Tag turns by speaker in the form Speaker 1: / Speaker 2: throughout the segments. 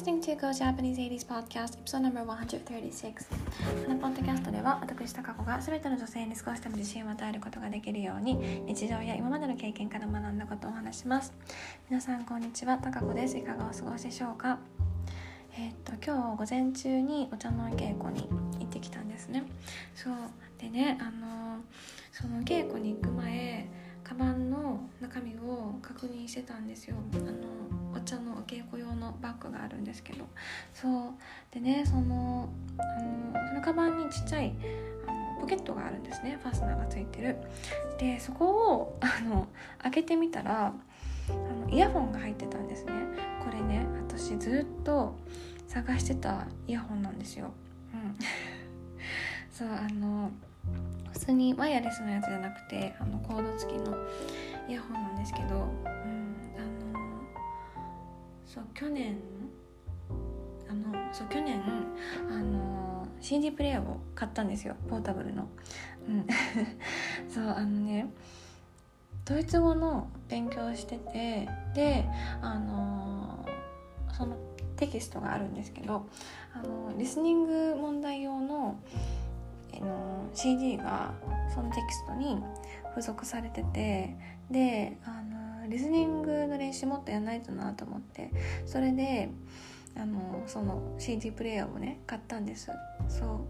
Speaker 1: listening to Go Japanese 80s Podcast Episode No.136 このポッドキャストでは私高子が全ての女性に少しでも自信を与えることができるように日常や今までの経験から学んだことをお話します。皆さんこんにちは。高子です。いかがお過ごしでしょうか？えー、っと今日午前中にお茶の稽古に行ってきたんですね。そう。でねあのその稽古に行く前カバンの中身を確認してたんですよ。あのお茶のお稽古用のバッグがあるんですけど。そう。でねそのあのそのカバンにちっちゃいあのポケットがあるんですね。ファスナーがついてる。でそこをあの開けてみたらあのイヤホンが入ってたんですね。これね私ずっと探してたイヤホンなんですよ。うん。そうあの普通にワイヤレスのやつじゃなくてあのコード付きのイヤホンなんですけど、うん、そう去年？あのそう去年あの CD プレイヤーを買ったんですよポータブルの。うん、そうあのねドイツ語の勉強しててであのそのテキストがあるんですけどあのリスニング問題用のの CD がそのテキストに付属されててであリスニングの練習もっとやらないとなと思ってそれであのその CD プレーヤーをね買ったんです。そ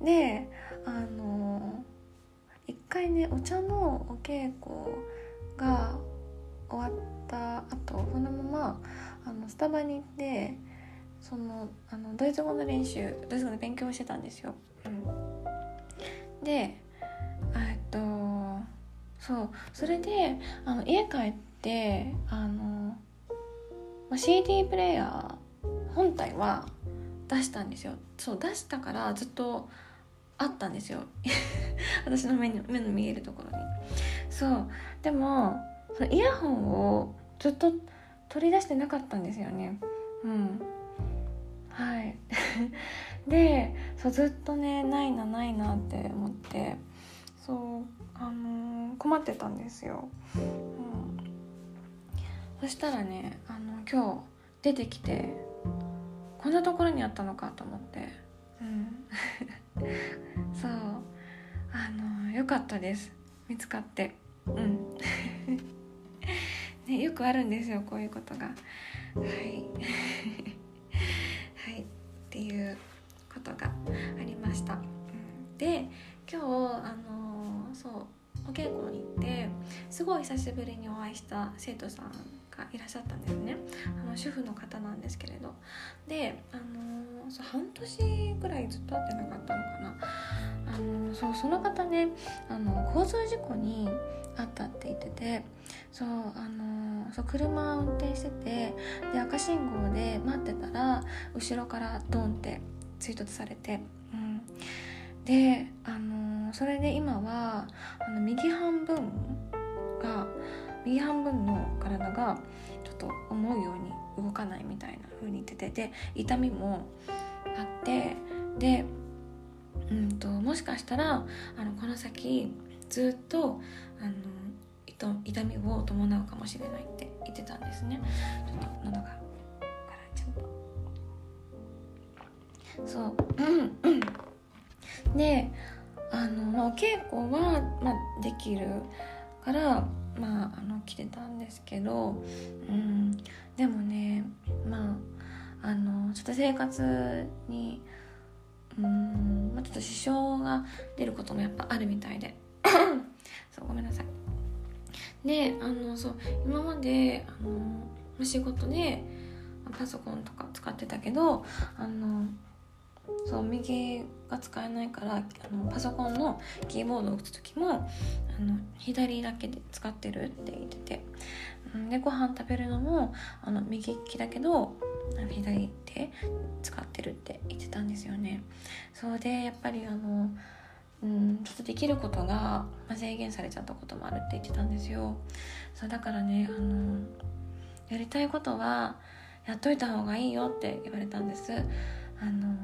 Speaker 1: う。であの一回ねお茶のお稽古が終わった後そのままあのスタバに行ってそのあのドイツ語の練習ドイツ語で勉強してたんですよ。うん、でえっとそう。それであの家帰ってあの、ま、CD プレーヤー本体は出したんですよ。そう出したからずっとあったんですよ。私の目に目の見えるところに。そう。でもそのイヤホンをずっと取り出してなかったんですよね。うん。はい。でそうずっとねないなないなって思って。そうあのー、困ってたんですよ、うん、そしたらねあの今日出てきてこんなところにあったのかと思って。うん。そう。あのよかったです。見つかって。うん。ねよくあるんですよこういうことが。はい。はい。っていうことがありました、うん、で今日あのそうお稽古に行ってすごい久しぶりにお会いした生徒さんがいらっしゃったんですね。あの主婦の方なんですけれど。であのそう半年ぐらいずっと会ってなかったのかな。あのそうその方ねあの交通事故にあったって言っててそうあのそう車を運転しててで赤信号で待ってたら後ろからドンって追突されて、うん、であのそれで今はあの右半分が右半分の体がちょっと思うように動かないみたいな風に言ってて痛みもあってで、うんと、もしかしたらあのこの先ずっとあの痛みを伴うかもしれないって言ってたんですね。ちょっと喉がからちゃんとそう。であの、まあ、お稽古は、まあ、できるからまああの来てたんですけど、うん、でもねまああのちょっと生活にうんまあ、ちょっと支障が出ることもやっぱあるみたいで。そうごめんなさい。であのそう今まであの仕事でパソコンとか使ってたけどあのそう右が使えないからあのパソコンのキーボードを打つ時もあの左だけで使ってるって言ってて、でご飯食べるのもあの右利きだけど左手使ってるって言ってたんですよね。そうでやっぱりあのうんちょっとできることが制限されちゃったこともあるって言ってたんですよ。そうだからねあのやりたいことはやっといた方がいいよって言われたんです。あの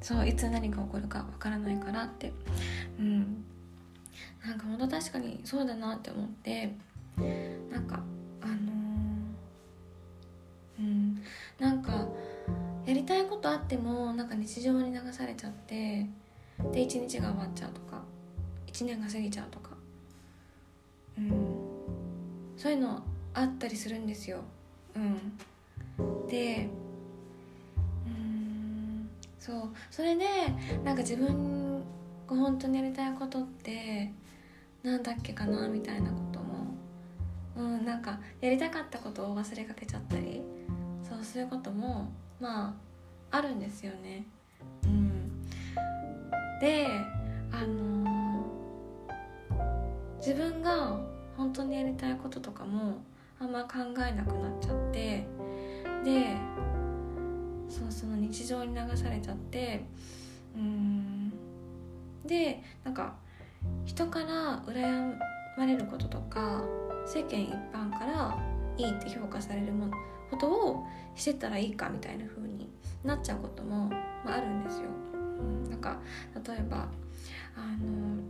Speaker 1: そういつ何が起こるかわからないからって。うん。なんか本当確かにそうだなって思って。なんかあのうんうん。なんかやりたいことあってもなんか日常に流されちゃってで一日が終わっちゃうとか1年が過ぎちゃうとか。うん。そういうのあったりするんですよ。うん。でそう。それでなんか自分が本当にやりたいことってなんだっけかなみたいなこともうんなんかやりたかったことを忘れかけちゃったりそうそういうこともまああるんですよね。うん。であのー自分が本当にやりたいこととかもあんま考えなくなっちゃってでそうその日常に流されちゃってうん。でなんか人から羨まれることとか世間一般からいいって評価されるものことをしてたらいいかみたいな風になっちゃうことも、まあ、あるんですよ。うん、なんか例えばあの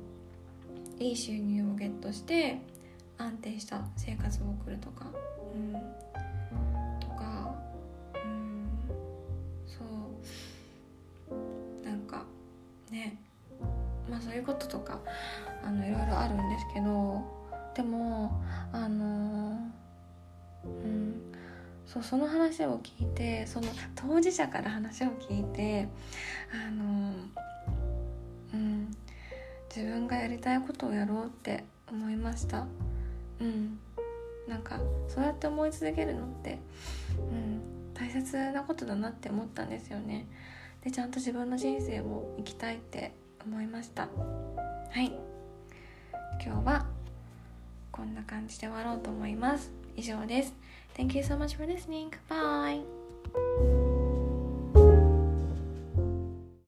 Speaker 1: いい収入をゲットして安定した生活を送るとか、うん、まあそういうこととかあのいろいろあるんですけどでもあのうんそうその話を聞いてその当事者から話を聞いてあのうん自分がやりたいことをやろうって思いました。うん。なんかそうやって思い続けるのって、うん、大切なことだなって思ったんですよね。でちゃんと自分の人生を生きたいって思いましたはい今日はこんな感じで終わろうと思います以上です Thank you so much for listening. Bye.